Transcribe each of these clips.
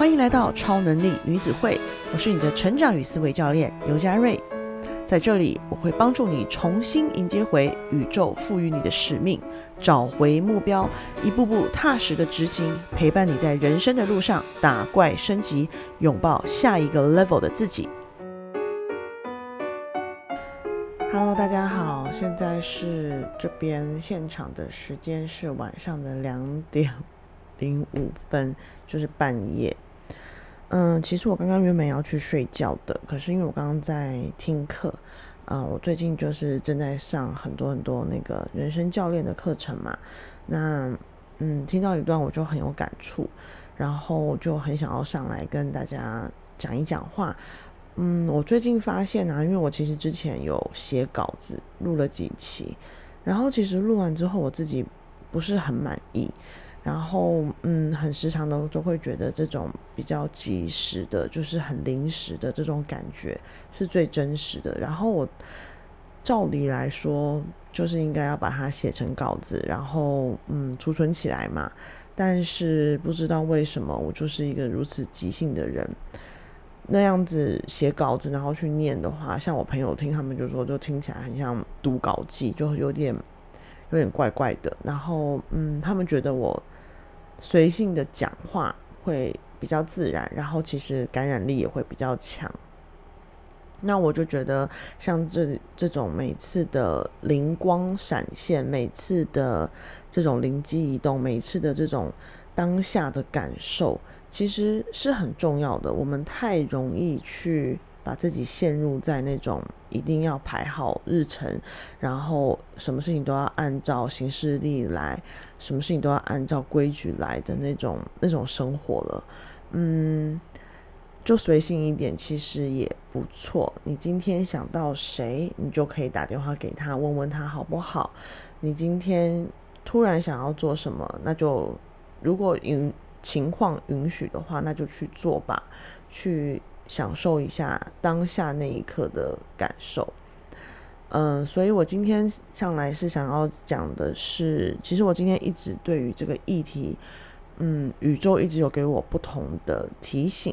欢迎来到超能力女子会，我是你的成长与思维教练尤佳瑞。在这里，我会帮助你重新迎接回宇宙赋予你的使命，找回目标，一步步踏实的执行，陪伴你在人生的路上打怪升级，拥抱下一个 level 的自己。Hello，大家好，现在是这边现场的时间是晚上的两点零五分，就是半夜。嗯，其实我刚刚原本要去睡觉的，可是因为我刚刚在听课，啊，我最近就是正在上很多很多那个人生教练的课程嘛，那嗯，听到一段我就很有感触，然后就很想要上来跟大家讲一讲话。嗯，我最近发现啊，因为我其实之前有写稿子，录了几期，然后其实录完之后我自己不是很满意。然后，嗯，很时常的都会觉得这种比较及时的，就是很临时的这种感觉是最真实的。然后我照理来说，就是应该要把它写成稿子，然后嗯储存起来嘛。但是不知道为什么，我就是一个如此即兴的人。那样子写稿子，然后去念的话，像我朋友听他们就说，就听起来很像读稿记，就有点有点怪怪的。然后，嗯，他们觉得我。随性的讲话会比较自然，然后其实感染力也会比较强。那我就觉得，像这这种每次的灵光闪现，每次的这种灵机一动，每次的这种当下的感受，其实是很重要的。我们太容易去。把自己陷入在那种一定要排好日程，然后什么事情都要按照行事历来，什么事情都要按照规矩来的那种那种生活了。嗯，就随性一点，其实也不错。你今天想到谁，你就可以打电话给他，问问他好不好。你今天突然想要做什么，那就如果允情况允许的话，那就去做吧，去。享受一下当下那一刻的感受，嗯，所以我今天上来是想要讲的是，其实我今天一直对于这个议题，嗯，宇宙一直有给我不同的提醒，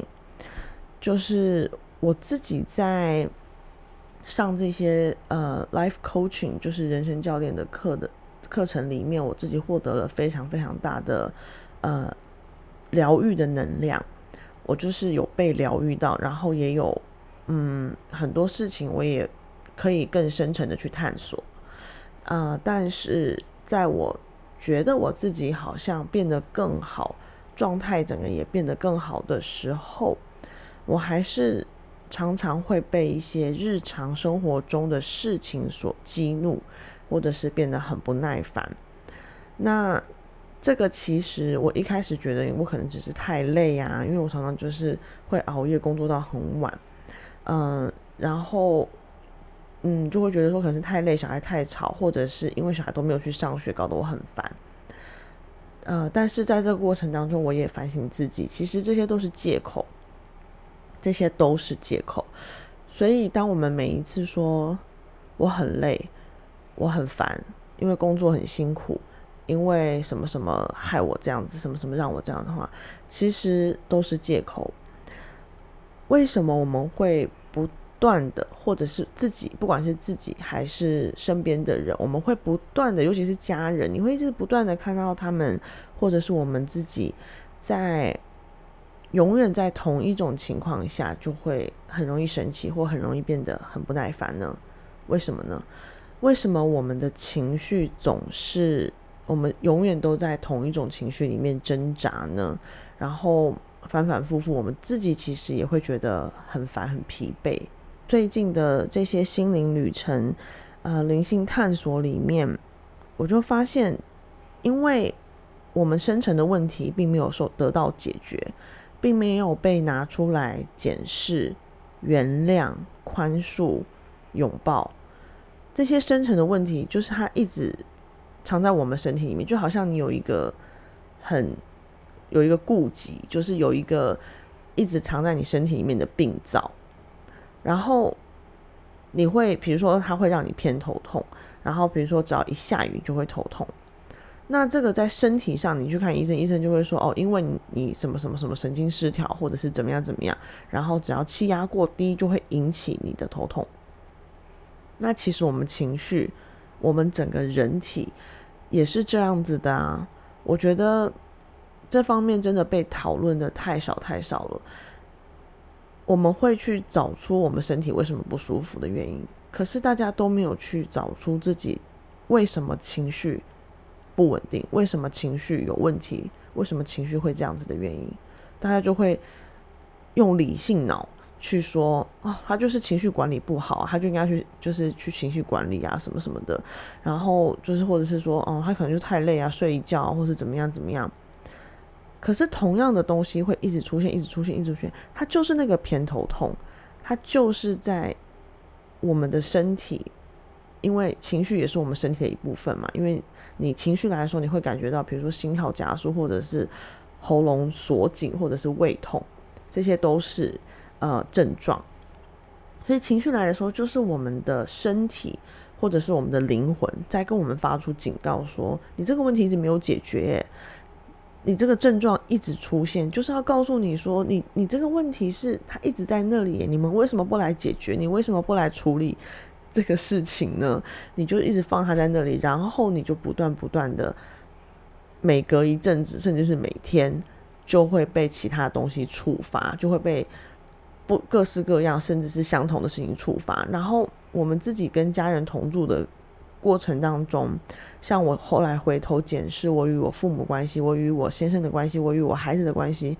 就是我自己在上这些呃 life coaching，就是人生教练的课的课程里面，我自己获得了非常非常大的呃疗愈的能量。我就是有被疗愈到，然后也有，嗯，很多事情我也可以更深层的去探索，啊，但是在我觉得我自己好像变得更好，状态整个也变得更好的时候，我还是常常会被一些日常生活中的事情所激怒，或者是变得很不耐烦，那。这个其实我一开始觉得我可能只是太累啊，因为我常常就是会熬夜工作到很晚，嗯，然后嗯就会觉得说可能是太累，小孩太吵，或者是因为小孩都没有去上学，搞得我很烦。呃，但是在这个过程当中，我也反省自己，其实这些都是借口，这些都是借口。所以当我们每一次说我很累，我很烦，因为工作很辛苦。因为什么什么害我这样子，什么什么让我这样的话，其实都是借口。为什么我们会不断的，或者是自己，不管是自己还是身边的人，我们会不断的，尤其是家人，你会一直不断的看到他们，或者是我们自己，在永远在同一种情况下，就会很容易生气，或很容易变得很不耐烦呢？为什么呢？为什么我们的情绪总是？我们永远都在同一种情绪里面挣扎呢，然后反反复复，我们自己其实也会觉得很烦、很疲惫。最近的这些心灵旅程，呃，灵性探索里面，我就发现，因为我们深层的问题并没有受得到解决，并没有被拿出来检视、原谅、宽恕、拥抱，这些深层的问题，就是它一直。藏在我们身体里面，就好像你有一个很有一个顾忌，就是有一个一直藏在你身体里面的病灶，然后你会，比如说它会让你偏头痛，然后比如说只要一下雨就会头痛，那这个在身体上，你去看医生，医生就会说哦，因为你你什么什么什么神经失调，或者是怎么样怎么样，然后只要气压过低，就会引起你的头痛。那其实我们情绪，我们整个人体也是这样子的啊。我觉得这方面真的被讨论的太少太少了。我们会去找出我们身体为什么不舒服的原因，可是大家都没有去找出自己为什么情绪。不稳定，为什么情绪有问题？为什么情绪会这样子的原因？大家就会用理性脑去说啊，他就是情绪管理不好，他就应该去就是去情绪管理啊，什么什么的。然后就是或者是说，哦，他可能就太累啊，睡一觉，或是怎么样怎么样。可是同样的东西会一直出现，一直出现，一直出现，它就是那个偏头痛，它就是在我们的身体。因为情绪也是我们身体的一部分嘛，因为你情绪来的时候，你会感觉到，比如说心跳加速，或者是喉咙锁紧，或者是胃痛，这些都是呃症状。所以情绪来的时候，就是我们的身体或者是我们的灵魂在跟我们发出警告，说你这个问题一直没有解决，你这个症状一直出现，就是要告诉你说，你你这个问题是它一直在那里，你们为什么不来解决？你为什么不来处理？这个事情呢，你就一直放它在那里，然后你就不断不断的，每隔一阵子，甚至是每天，就会被其他东西触发，就会被不各式各样，甚至是相同的事情触发。然后我们自己跟家人同住的过程当中，像我后来回头检视我与我父母关系，我与我先生的关系，我与我孩子的关系。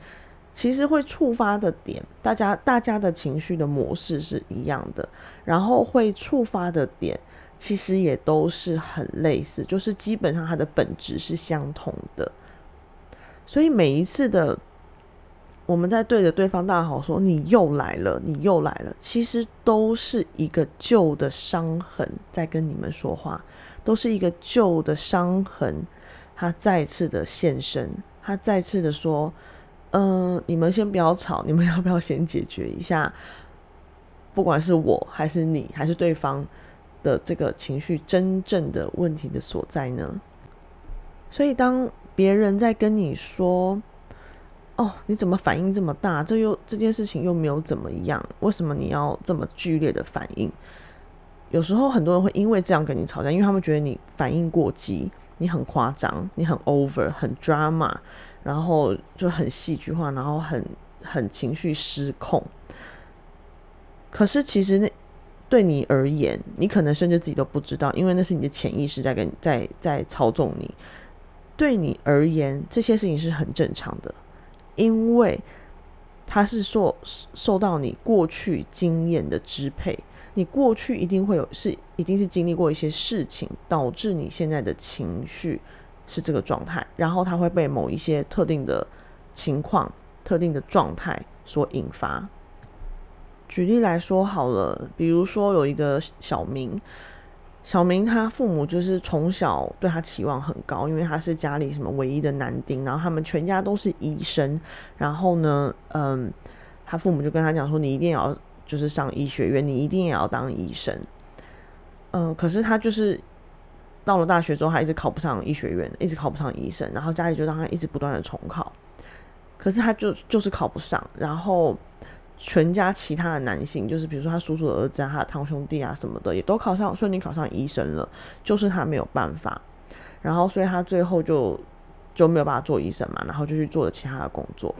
其实会触发的点，大家大家的情绪的模式是一样的，然后会触发的点，其实也都是很类似，就是基本上它的本质是相同的。所以每一次的我们在对着对方大吼说“你又来了，你又来了”，其实都是一个旧的伤痕在跟你们说话，都是一个旧的伤痕，他再次的现身，他再次的说。嗯，你们先不要吵，你们要不要先解决一下？不管是我还是你还是对方的这个情绪真正的问题的所在呢？所以当别人在跟你说：“哦，你怎么反应这么大？这又这件事情又没有怎么样，为什么你要这么剧烈的反应？”有时候很多人会因为这样跟你吵架，因为他们觉得你反应过激，你很夸张，你很 over，很 drama。然后就很戏剧化，然后很很情绪失控。可是其实那对你而言，你可能甚至自己都不知道，因为那是你的潜意识在跟在在操纵你。对你而言，这些事情是很正常的，因为它是受受到你过去经验的支配。你过去一定会有是一定是经历过一些事情，导致你现在的情绪。是这个状态，然后它会被某一些特定的情况、特定的状态所引发。举例来说好了，比如说有一个小明，小明他父母就是从小对他期望很高，因为他是家里什么唯一的男丁，然后他们全家都是医生，然后呢，嗯，他父母就跟他讲说，你一定要就是上医学院，你一定也要当医生。嗯，可是他就是。到了大学之后，他一直考不上医学院，一直考不上医生，然后家里就让他一直不断的重考，可是他就就是考不上，然后全家其他的男性，就是比如说他叔叔的儿子啊，他的堂兄弟啊什么的，也都考上，顺利考上医生了，就是他没有办法，然后所以他最后就就没有办法做医生嘛，然后就去做了其他的工作，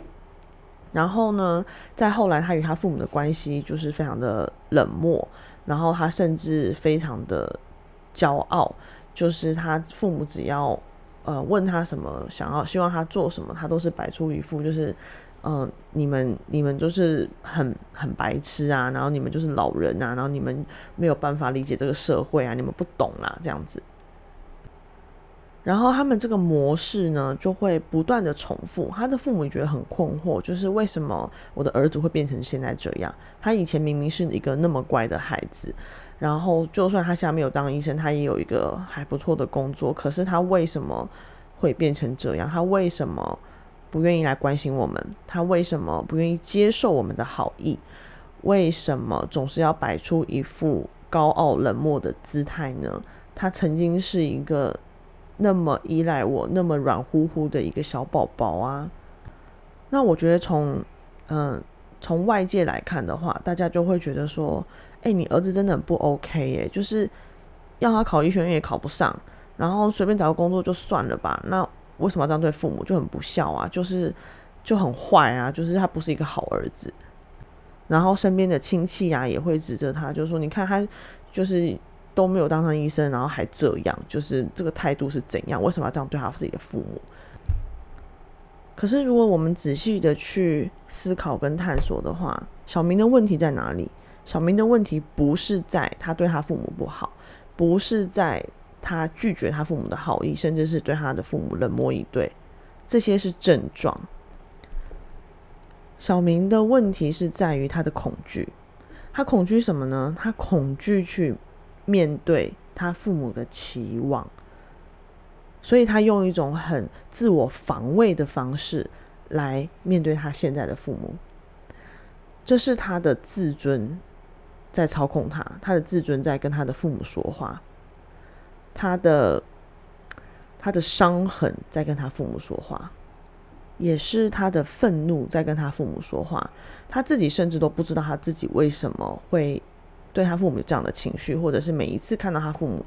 然后呢，在后来他与他父母的关系就是非常的冷漠，然后他甚至非常的骄傲。就是他父母只要呃问他什么，想要希望他做什么，他都是摆出一副就是，嗯，你们你们就是很很白痴啊，然后你们就是老人啊，然后你们没有办法理解这个社会啊，你们不懂啦这样子。然后他们这个模式呢，就会不断的重复。他的父母也觉得很困惑，就是为什么我的儿子会变成现在这样？他以前明明是一个那么乖的孩子。然后，就算他现在没有当医生，他也有一个还不错的工作。可是他为什么会变成这样？他为什么不愿意来关心我们？他为什么不愿意接受我们的好意？为什么总是要摆出一副高傲冷漠的姿态呢？他曾经是一个那么依赖我，那么软乎乎的一个小宝宝啊。那我觉得从嗯从外界来看的话，大家就会觉得说，哎，你儿子真的很不 OK 耶，就是要他考医学院也考不上，然后随便找个工作就算了吧。那为什么要这样对父母？就很不孝啊，就是就很坏啊，就是他不是一个好儿子。然后身边的亲戚啊也会指责他，就是说你看他就是都没有当上医生，然后还这样，就是这个态度是怎样？为什么要这样对他自己的父母？可是，如果我们仔细的去思考跟探索的话，小明的问题在哪里？小明的问题不是在他对他父母不好，不是在他拒绝他父母的好意，甚至是对他的父母冷漠以对，这些是症状。小明的问题是在于他的恐惧，他恐惧什么呢？他恐惧去面对他父母的期望。所以他用一种很自我防卫的方式来面对他现在的父母，这是他的自尊在操控他，他的自尊在跟他的父母说话，他的他的伤痕在跟他父母说话，也是他的愤怒在跟他父母说话，他自己甚至都不知道他自己为什么会对他父母这样的情绪，或者是每一次看到他父母。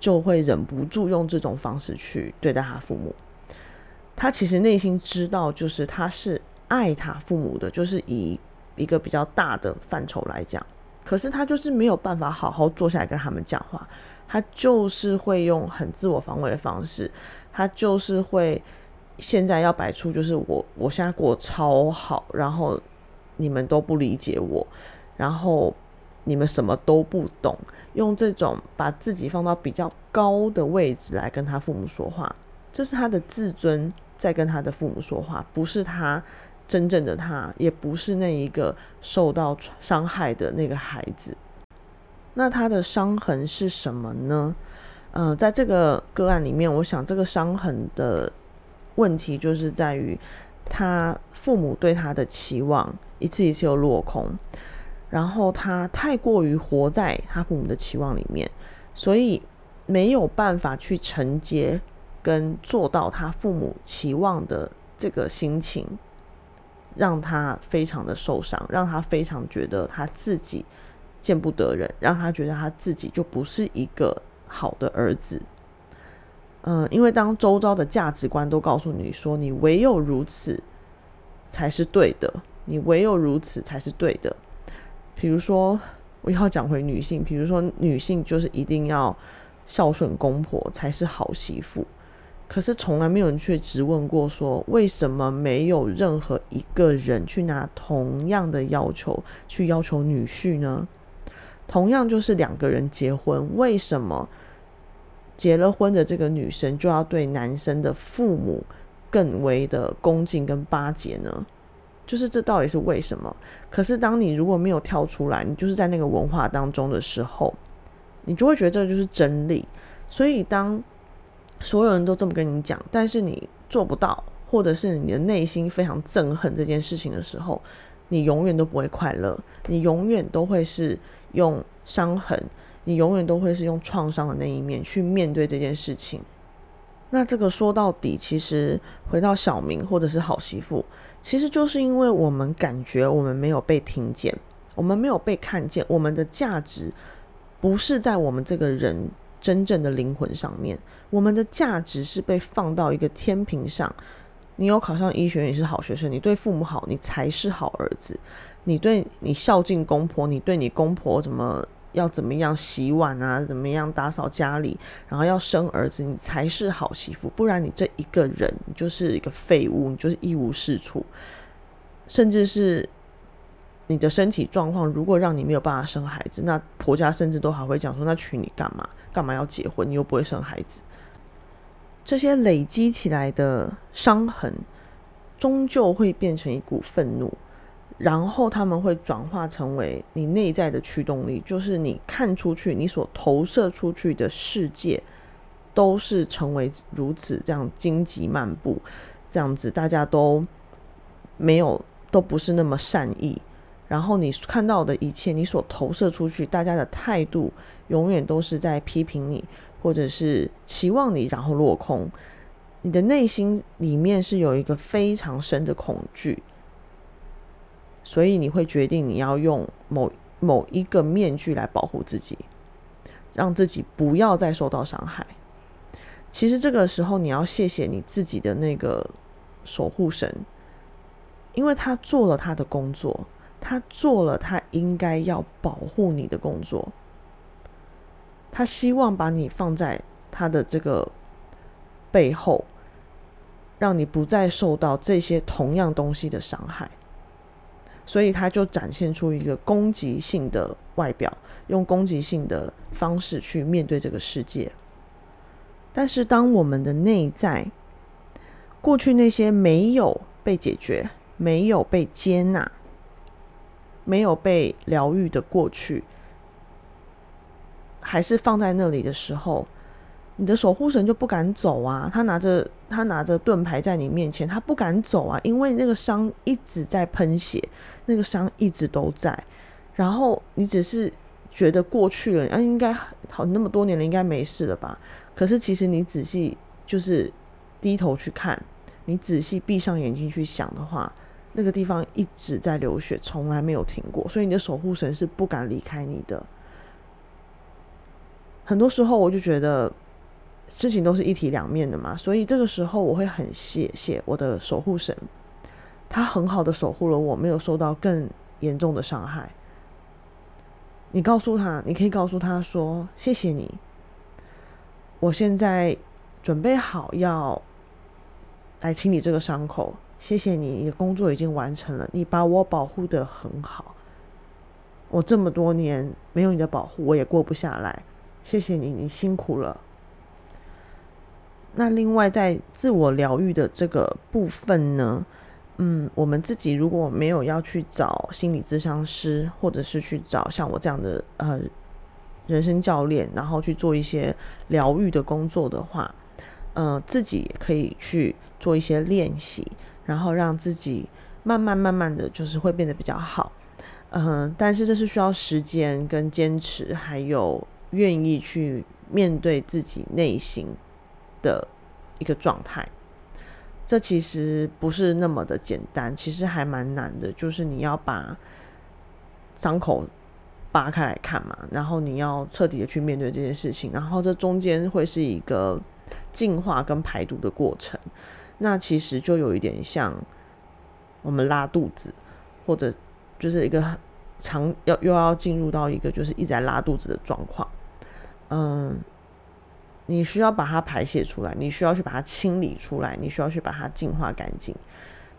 就会忍不住用这种方式去对待他父母。他其实内心知道，就是他是爱他父母的，就是以一个比较大的范畴来讲。可是他就是没有办法好好坐下来跟他们讲话，他就是会用很自我防卫的方式，他就是会现在要摆出就是我我现在过超好，然后你们都不理解我，然后。你们什么都不懂，用这种把自己放到比较高的位置来跟他父母说话，这是他的自尊在跟他的父母说话，不是他真正的他，也不是那一个受到伤害的那个孩子。那他的伤痕是什么呢？嗯，在这个个案里面，我想这个伤痕的问题就是在于他父母对他的期望一次一次又落空。然后他太过于活在他父母的期望里面，所以没有办法去承接跟做到他父母期望的这个心情，让他非常的受伤，让他非常觉得他自己见不得人，让他觉得他自己就不是一个好的儿子。嗯，因为当周遭的价值观都告诉你说，你唯有如此才是对的，你唯有如此才是对的。比如说，我要讲回女性，比如说女性就是一定要孝顺公婆才是好媳妇，可是从来没有人去质问过，说为什么没有任何一个人去拿同样的要求去要求女婿呢？同样就是两个人结婚，为什么结了婚的这个女生就要对男生的父母更为的恭敬跟巴结呢？就是这到底是为什么？可是当你如果没有跳出来，你就是在那个文化当中的时候，你就会觉得这就是真理。所以当所有人都这么跟你讲，但是你做不到，或者是你的内心非常憎恨这件事情的时候，你永远都不会快乐，你永远都会是用伤痕，你永远都会是用创伤的那一面去面对这件事情。那这个说到底，其实回到小明或者是好媳妇。其实就是因为我们感觉我们没有被听见，我们没有被看见，我们的价值不是在我们这个人真正的灵魂上面，我们的价值是被放到一个天平上。你有考上医学院，你是好学生，你对父母好，你才是好儿子。你对你孝敬公婆，你对你公婆怎么？要怎么样洗碗啊？怎么样打扫家里？然后要生儿子，你才是好媳妇。不然你这一个人，你就是一个废物，你就是一无是处。甚至是你的身体状况，如果让你没有办法生孩子，那婆家甚至都还会讲说：“那娶你干嘛？干嘛要结婚？你又不会生孩子。”这些累积起来的伤痕，终究会变成一股愤怒。然后他们会转化成为你内在的驱动力，就是你看出去，你所投射出去的世界，都是成为如此这样荆棘漫步，这样子大家都没有，都不是那么善意。然后你看到的一切，你所投射出去，大家的态度永远都是在批评你，或者是期望你然后落空，你的内心里面是有一个非常深的恐惧，所以你会决定你要用某某一个面具来保护自己，让自己不要再受到伤害。其实这个时候你要谢谢你自己的那个守护神，因为他做了他的工作，他做了他应该要保护你的工作。他希望把你放在他的这个背后，让你不再受到这些同样东西的伤害，所以他就展现出一个攻击性的外表，用攻击性的方式去面对这个世界。但是，当我们的内在过去那些没有被解决、没有被接纳、没有被疗愈的过去，还是放在那里的时候，你的守护神就不敢走啊！他拿着他拿着盾牌在你面前，他不敢走啊，因为那个伤一直在喷血，那个伤一直都在。然后你只是觉得过去了，啊，应该好那么多年了，应该没事了吧？可是其实你仔细就是低头去看，你仔细闭上眼睛去想的话，那个地方一直在流血，从来没有停过。所以你的守护神是不敢离开你的。很多时候我就觉得事情都是一体两面的嘛，所以这个时候我会很谢谢我的守护神，他很好的守护了我，没有受到更严重的伤害。你告诉他，你可以告诉他说：“谢谢你，我现在准备好要来清理这个伤口。谢谢你，你的工作已经完成了，你把我保护的很好。我这么多年没有你的保护，我也过不下来。”谢谢你，你辛苦了。那另外，在自我疗愈的这个部分呢，嗯，我们自己如果没有要去找心理咨商师，或者是去找像我这样的呃人生教练，然后去做一些疗愈的工作的话，呃，自己也可以去做一些练习，然后让自己慢慢慢慢的就是会变得比较好。嗯，但是这是需要时间跟坚持，还有。愿意去面对自己内心的一个状态，这其实不是那么的简单，其实还蛮难的。就是你要把伤口扒开来看嘛，然后你要彻底的去面对这件事情，然后这中间会是一个净化跟排毒的过程。那其实就有一点像我们拉肚子，或者就是一个长要又要进入到一个就是一直在拉肚子的状况。嗯，你需要把它排泄出来，你需要去把它清理出来，你需要去把它净化干净，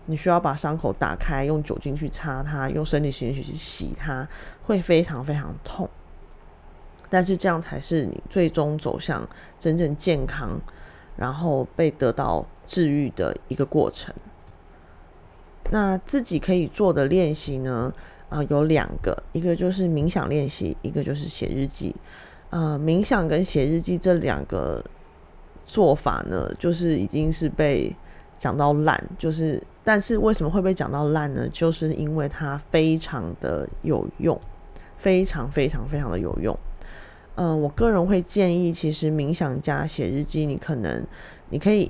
你需要把伤口打开，用酒精去擦它，用生理盐水去洗它，会非常非常痛。但是这样才是你最终走向真正健康，然后被得到治愈的一个过程。那自己可以做的练习呢？啊，有两个，一个就是冥想练习，一个就是写日记。呃，冥想跟写日记这两个做法呢，就是已经是被讲到烂，就是，但是为什么会被讲到烂呢？就是因为它非常的有用，非常非常非常的有用。嗯，我个人会建议，其实冥想加写日记，你可能你可以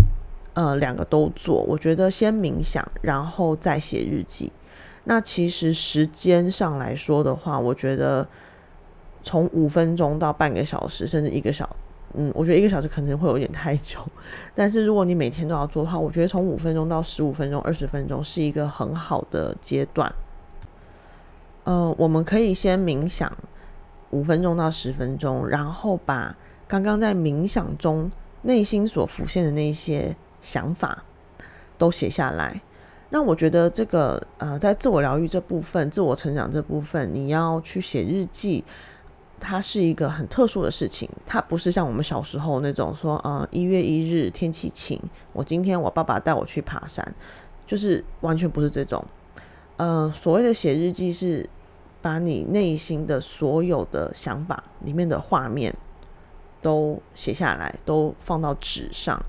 呃两个都做。我觉得先冥想，然后再写日记。那其实时间上来说的话，我觉得。从五分钟到半个小时，甚至一个小，嗯，我觉得一个小时可能会有点太久。但是如果你每天都要做的话，我觉得从五分钟到十五分钟、二十分钟是一个很好的阶段。呃，我们可以先冥想五分钟到十分钟，然后把刚刚在冥想中内心所浮现的那些想法都写下来。那我觉得这个呃，在自我疗愈这部分、自我成长这部分，你要去写日记。它是一个很特殊的事情，它不是像我们小时候那种说，呃，一月一日天气晴，我今天我爸爸带我去爬山，就是完全不是这种。呃，所谓的写日记是把你内心的所有的想法里面的画面都写下来，都放到纸上，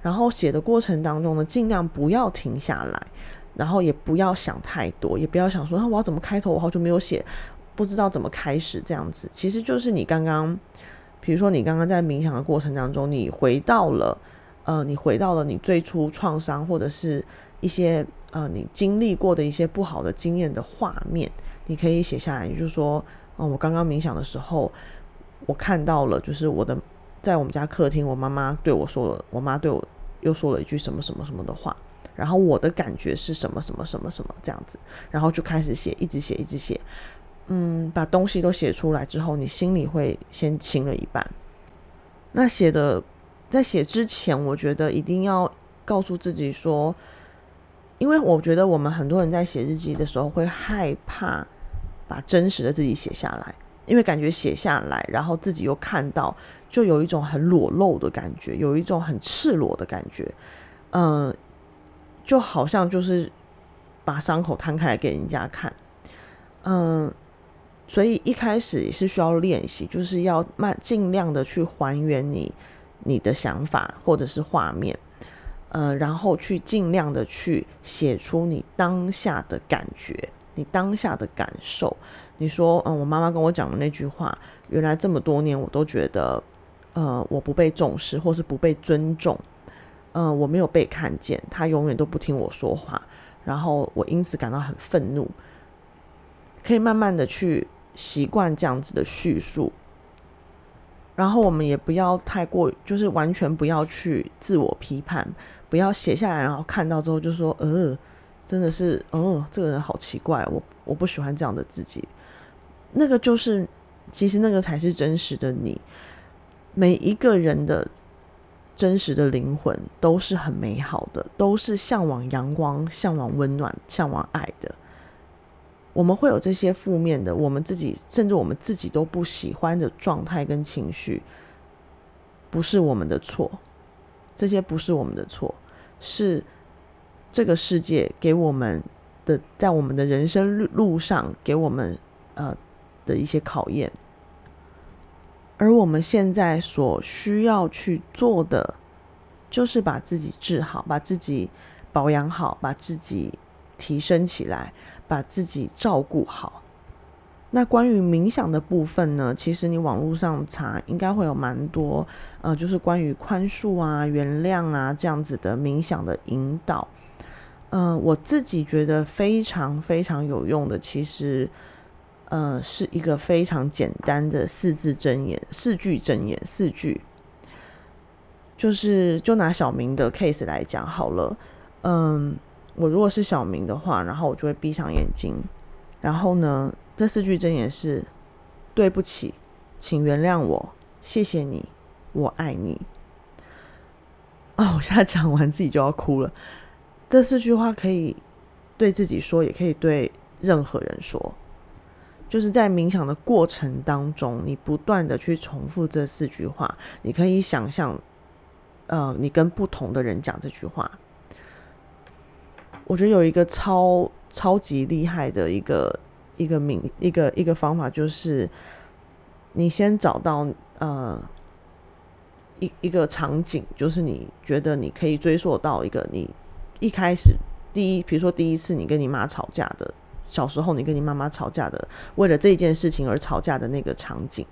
然后写的过程当中呢，尽量不要停下来，然后也不要想太多，也不要想说，我要怎么开头，我好久没有写。不知道怎么开始这样子，其实就是你刚刚，比如说你刚刚在冥想的过程当中，你回到了，呃，你回到了你最初创伤或者是一些呃你经历过的一些不好的经验的画面，你可以写下来。也就是说，嗯，我刚刚冥想的时候，我看到了，就是我的在我们家客厅，我妈妈对我说了，我妈对我又说了一句什么什么什么的话，然后我的感觉是什么什么什么什么这样子，然后就开始写，一直写，一直写。嗯，把东西都写出来之后，你心里会先轻了一半。那写的在写之前，我觉得一定要告诉自己说，因为我觉得我们很多人在写日记的时候会害怕把真实的自己写下来，因为感觉写下来，然后自己又看到，就有一种很裸露的感觉，有一种很赤裸的感觉，嗯，就好像就是把伤口摊开来给人家看，嗯。所以一开始也是需要练习，就是要慢尽量的去还原你你的想法或者是画面，呃，然后去尽量的去写出你当下的感觉，你当下的感受。你说，嗯，我妈妈跟我讲的那句话，原来这么多年我都觉得，呃，我不被重视或是不被尊重，嗯，我没有被看见，他永远都不听我说话，然后我因此感到很愤怒。可以慢慢的去。习惯这样子的叙述，然后我们也不要太过，就是完全不要去自我批判，不要写下来，然后看到之后就说，呃，真的是，呃，这个人好奇怪，我我不喜欢这样的自己。那个就是，其实那个才是真实的你。每一个人的真实的灵魂都是很美好的，都是向往阳光、向往温暖、向往爱的。我们会有这些负面的，我们自己甚至我们自己都不喜欢的状态跟情绪，不是我们的错，这些不是我们的错，是这个世界给我们的，在我们的人生路路上给我们呃的一些考验，而我们现在所需要去做的，就是把自己治好，把自己保养好，把自己提升起来。把自己照顾好。那关于冥想的部分呢？其实你网络上查，应该会有蛮多，呃，就是关于宽恕啊、原谅啊这样子的冥想的引导。嗯，我自己觉得非常非常有用的，其实，呃，是一个非常简单的四字真言、四句真言、四句。就是就拿小明的 case 来讲好了，嗯。我如果是小明的话，然后我就会闭上眼睛，然后呢，这四句真言是：对不起，请原谅我，谢谢你，我爱你。啊，我现在讲完自己就要哭了。这四句话可以对自己说，也可以对任何人说。就是在冥想的过程当中，你不断的去重复这四句话，你可以想象，呃，你跟不同的人讲这句话。我觉得有一个超超级厉害的一个一个名一个一个方法，就是你先找到呃一一个场景，就是你觉得你可以追溯到一个你一开始第一，比如说第一次你跟你妈吵架的，小时候你跟你妈妈吵架的，为了这件事情而吵架的那个场景，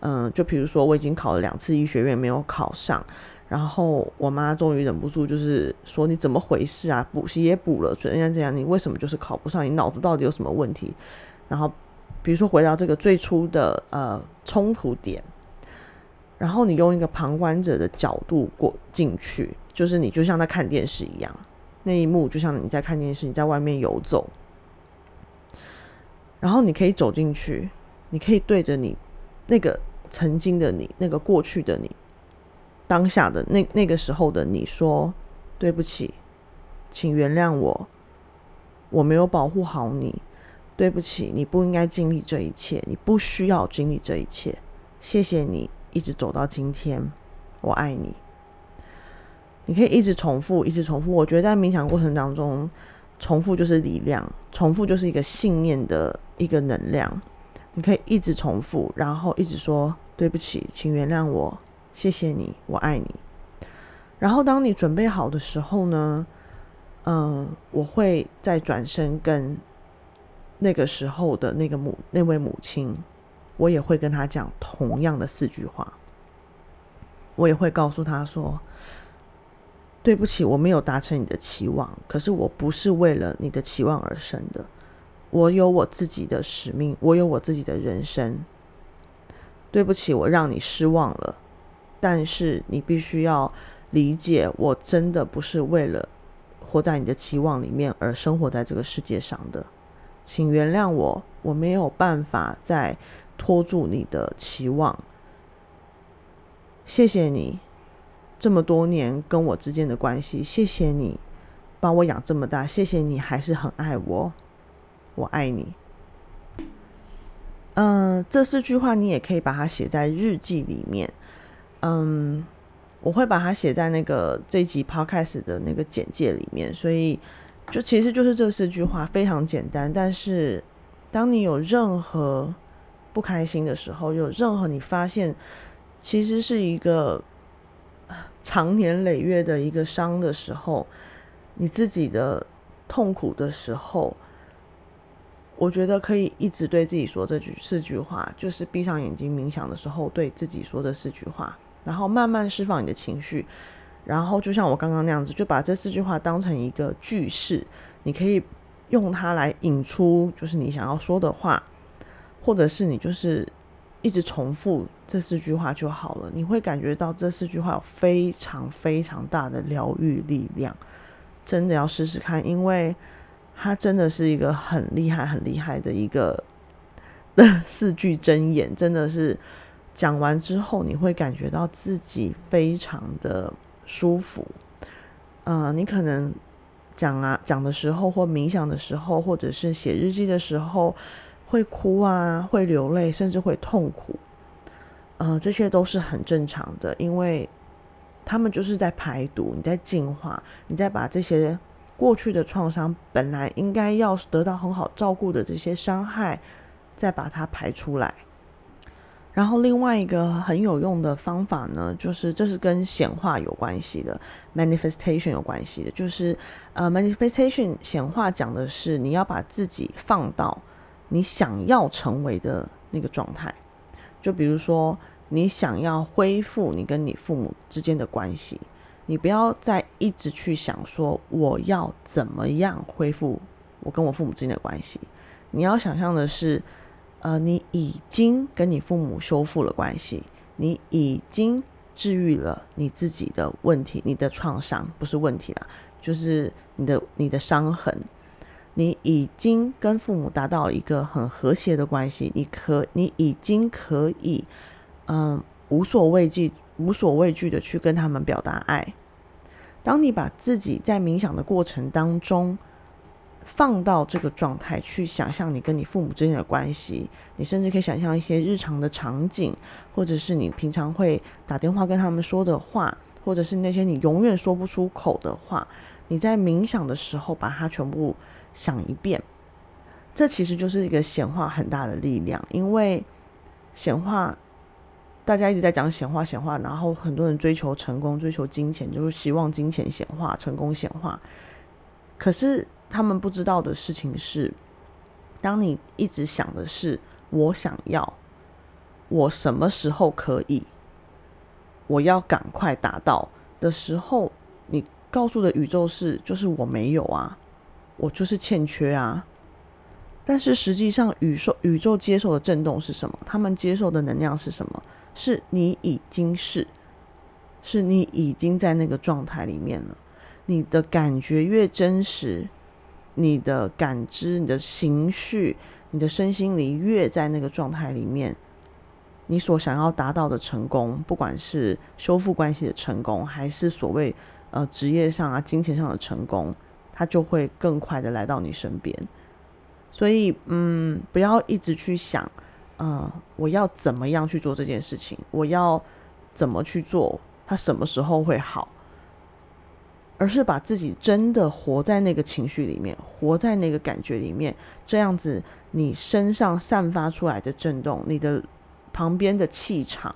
嗯，就比如说我已经考了两次医学院没有考上。然后我妈终于忍不住，就是说：“你怎么回事啊？补习也补了，怎样怎样？你为什么就是考不上？你脑子到底有什么问题？”然后，比如说回到这个最初的呃冲突点，然后你用一个旁观者的角度过进去，就是你就像在看电视一样，那一幕就像你在看电视，你在外面游走，然后你可以走进去，你可以对着你那个曾经的你，那个过去的你。当下的那那个时候的你说对不起，请原谅我，我没有保护好你，对不起，你不应该经历这一切，你不需要经历这一切，谢谢你一直走到今天，我爱你。你可以一直重复，一直重复。我觉得在冥想过程当中，重复就是力量，重复就是一个信念的一个能量。你可以一直重复，然后一直说对不起，请原谅我。谢谢你，我爱你。然后当你准备好的时候呢，嗯，我会再转身跟那个时候的那个母那位母亲，我也会跟他讲同样的四句话。我也会告诉他说：“对不起，我没有达成你的期望。可是我不是为了你的期望而生的，我有我自己的使命，我有我自己的人生。对不起，我让你失望了。但是你必须要理解，我真的不是为了活在你的期望里面而生活在这个世界上的。请原谅我，我没有办法再拖住你的期望。”谢谢你这么多年跟我之间的关系，谢谢你把我养这么大，谢谢你还是很爱我，我爱你。嗯，这四句话你也可以把它写在日记里面。嗯，我会把它写在那个这一集 podcast 的那个简介里面，所以就其实就是这四句话非常简单，但是当你有任何不开心的时候，有任何你发现。其实是一个长年累月的一个伤的时候，你自己的痛苦的时候，我觉得可以一直对自己说这句四句话，就是闭上眼睛冥想的时候对自己说的四句话，然后慢慢释放你的情绪，然后就像我刚刚那样子，就把这四句话当成一个句式，你可以用它来引出就是你想要说的话，或者是你就是。一直重复这四句话就好了，你会感觉到这四句话有非常非常大的疗愈力量，真的要试试看，因为它真的是一个很厉害、很厉害的一个的 四句真言，真的是讲完之后你会感觉到自己非常的舒服。呃，你可能讲啊讲的时候，或冥想的时候，或者是写日记的时候。会哭啊，会流泪，甚至会痛苦，呃，这些都是很正常的，因为他们就是在排毒，你在净化，你在把这些过去的创伤，本来应该要得到很好照顾的这些伤害，再把它排出来。然后另外一个很有用的方法呢，就是这是跟显化有关系的，manifestation 有关系的，就是呃，manifestation 显化讲的是你要把自己放到。你想要成为的那个状态，就比如说，你想要恢复你跟你父母之间的关系，你不要再一直去想说我要怎么样恢复我跟我父母之间的关系。你要想象的是，呃，你已经跟你父母修复了关系，你已经治愈了你自己的问题，你的创伤不是问题啦，就是你的你的伤痕。你已经跟父母达到一个很和谐的关系，你可你已经可以，嗯，无所畏惧、无所畏惧的去跟他们表达爱。当你把自己在冥想的过程当中放到这个状态去想象你跟你父母之间的关系，你甚至可以想象一些日常的场景，或者是你平常会打电话跟他们说的话，或者是那些你永远说不出口的话，你在冥想的时候把它全部。想一遍，这其实就是一个显化很大的力量。因为显化，大家一直在讲显化，显化，然后很多人追求成功，追求金钱，就是希望金钱显化，成功显化。可是他们不知道的事情是，当你一直想的是我想要，我什么时候可以，我要赶快达到的时候，你告诉的宇宙是，就是我没有啊。我就是欠缺啊，但是实际上，宇宙宇宙接受的震动是什么？他们接受的能量是什么？是你已经是，是你已经在那个状态里面了。你的感觉越真实，你的感知、你的情绪、你的身心里越在那个状态里面，你所想要达到的成功，不管是修复关系的成功，还是所谓呃职业上啊、金钱上的成功。他就会更快的来到你身边，所以嗯，不要一直去想，嗯，我要怎么样去做这件事情，我要怎么去做，他什么时候会好，而是把自己真的活在那个情绪里面，活在那个感觉里面，这样子，你身上散发出来的震动，你的旁边的气场，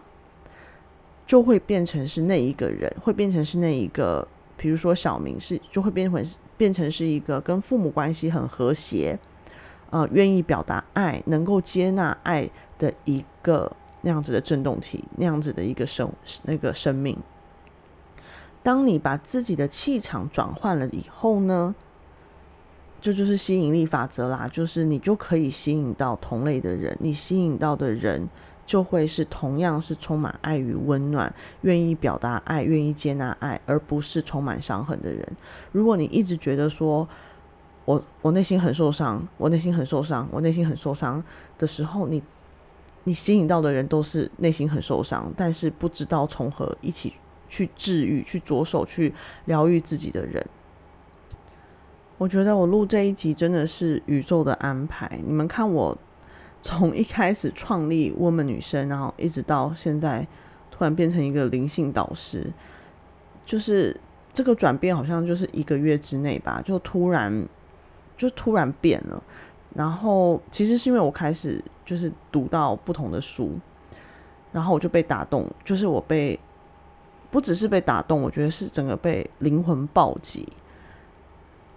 就会变成是那一个人，会变成是那一个，比如说小明是，就会变成。变成是一个跟父母关系很和谐，呃，愿意表达爱，能够接纳爱的一个那样子的震动体，那样子的一个生那个生命。当你把自己的气场转换了以后呢，这就是吸引力法则啦，就是你就可以吸引到同类的人，你吸引到的人就会是同样是充满爱与温暖，愿意表达爱，愿意接纳爱，而不是充满伤痕的人。如果你一直觉得说，我我内心很受伤，我内心很受伤，我内心很受伤的时候，你你吸引到的人都是内心很受伤，但是不知道从何一起。去治愈，去着手去疗愈自己的人。我觉得我录这一集真的是宇宙的安排。你们看，我从一开始创立 Woman 女生，然后一直到现在，突然变成一个灵性导师，就是这个转变好像就是一个月之内吧，就突然就突然变了。然后其实是因为我开始就是读到不同的书，然后我就被打动，就是我被。不只是被打动，我觉得是整个被灵魂暴击。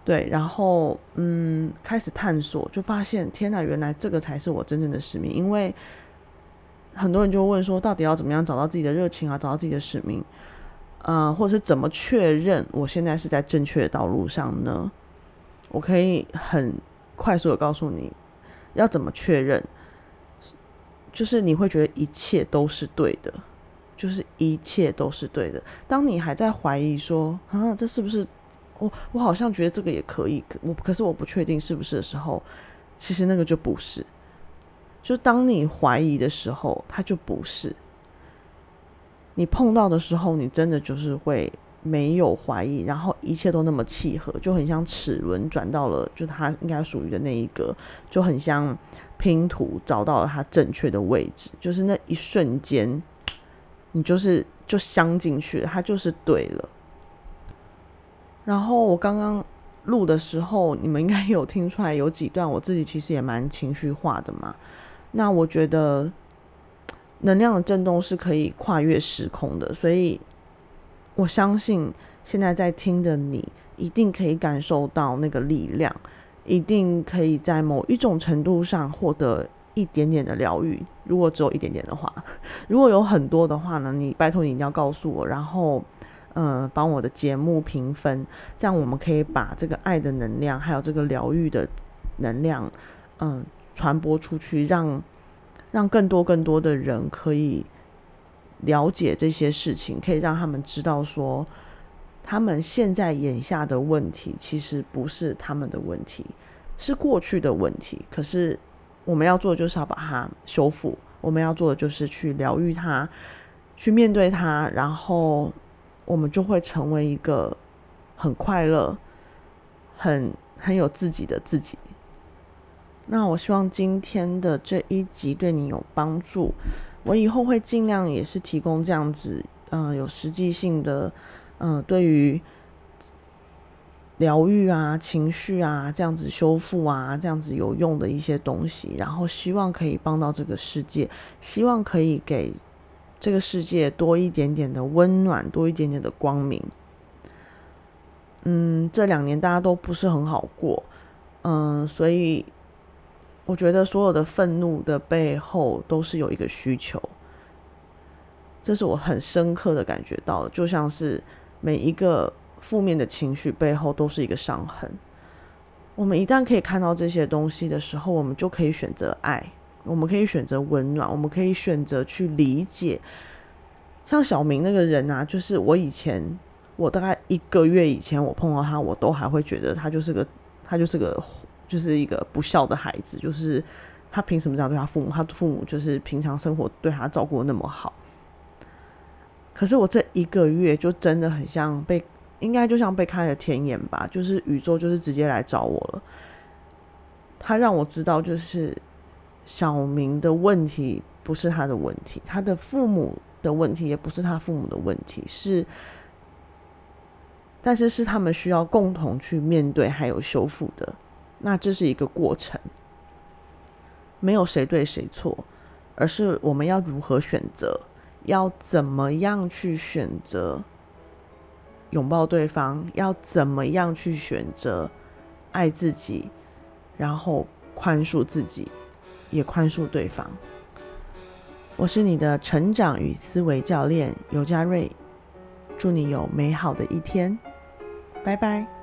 对，然后嗯，开始探索，就发现天哪，原来这个才是我真正的使命。因为很多人就问说，到底要怎么样找到自己的热情啊，找到自己的使命？嗯，或者是怎么确认我现在是在正确的道路上呢？我可以很快速的告诉你，要怎么确认，就是你会觉得一切都是对的。就是一切都是对的。当你还在怀疑说啊，这是不是我？我好像觉得这个也可以，我可是我不确定是不是的时候，其实那个就不是。就当你怀疑的时候，它就不是。你碰到的时候，你真的就是会没有怀疑，然后一切都那么契合，就很像齿轮转到了就它应该属于的那一个，就很像拼图找到了它正确的位置，就是那一瞬间。你就是就镶进去了，它就是对了。然后我刚刚录的时候，你们应该有听出来，有几段我自己其实也蛮情绪化的嘛。那我觉得能量的震动是可以跨越时空的，所以我相信现在在听的你一定可以感受到那个力量，一定可以在某一种程度上获得。一点点的疗愈，如果只有一点点的话，如果有很多的话呢？你拜托你一定要告诉我，然后，呃，帮我的节目评分，这样我们可以把这个爱的能量，还有这个疗愈的能量，嗯，传播出去，让让更多更多的人可以了解这些事情，可以让他们知道说，他们现在眼下的问题其实不是他们的问题，是过去的问题，可是。我们要做的就是要把它修复，我们要做的就是去疗愈它，去面对它，然后我们就会成为一个很快乐、很很有自己的自己。那我希望今天的这一集对你有帮助，我以后会尽量也是提供这样子，嗯，有实际性的，嗯，对于。疗愈啊，情绪啊，这样子修复啊，这样子有用的一些东西，然后希望可以帮到这个世界，希望可以给这个世界多一点点的温暖，多一点点的光明。嗯，这两年大家都不是很好过，嗯，所以我觉得所有的愤怒的背后都是有一个需求，这是我很深刻的感觉到，就像是每一个。负面的情绪背后都是一个伤痕。我们一旦可以看到这些东西的时候，我们就可以选择爱，我们可以选择温暖，我们可以选择去理解。像小明那个人啊，就是我以前，我大概一个月以前我碰到他，我都还会觉得他就是个，他就是个，就是一个不孝的孩子，就是他凭什么这样对他父母？他父母就是平常生活对他照顾那么好。可是我这一个月就真的很像被。应该就像被开了天眼吧，就是宇宙就是直接来找我了。他让我知道，就是小明的问题不是他的问题，他的父母的问题也不是他父母的问题，是，但是是他们需要共同去面对还有修复的。那这是一个过程，没有谁对谁错，而是我们要如何选择，要怎么样去选择。拥抱对方，要怎么样去选择爱自己，然后宽恕自己，也宽恕对方。我是你的成长与思维教练尤佳瑞，祝你有美好的一天，拜拜。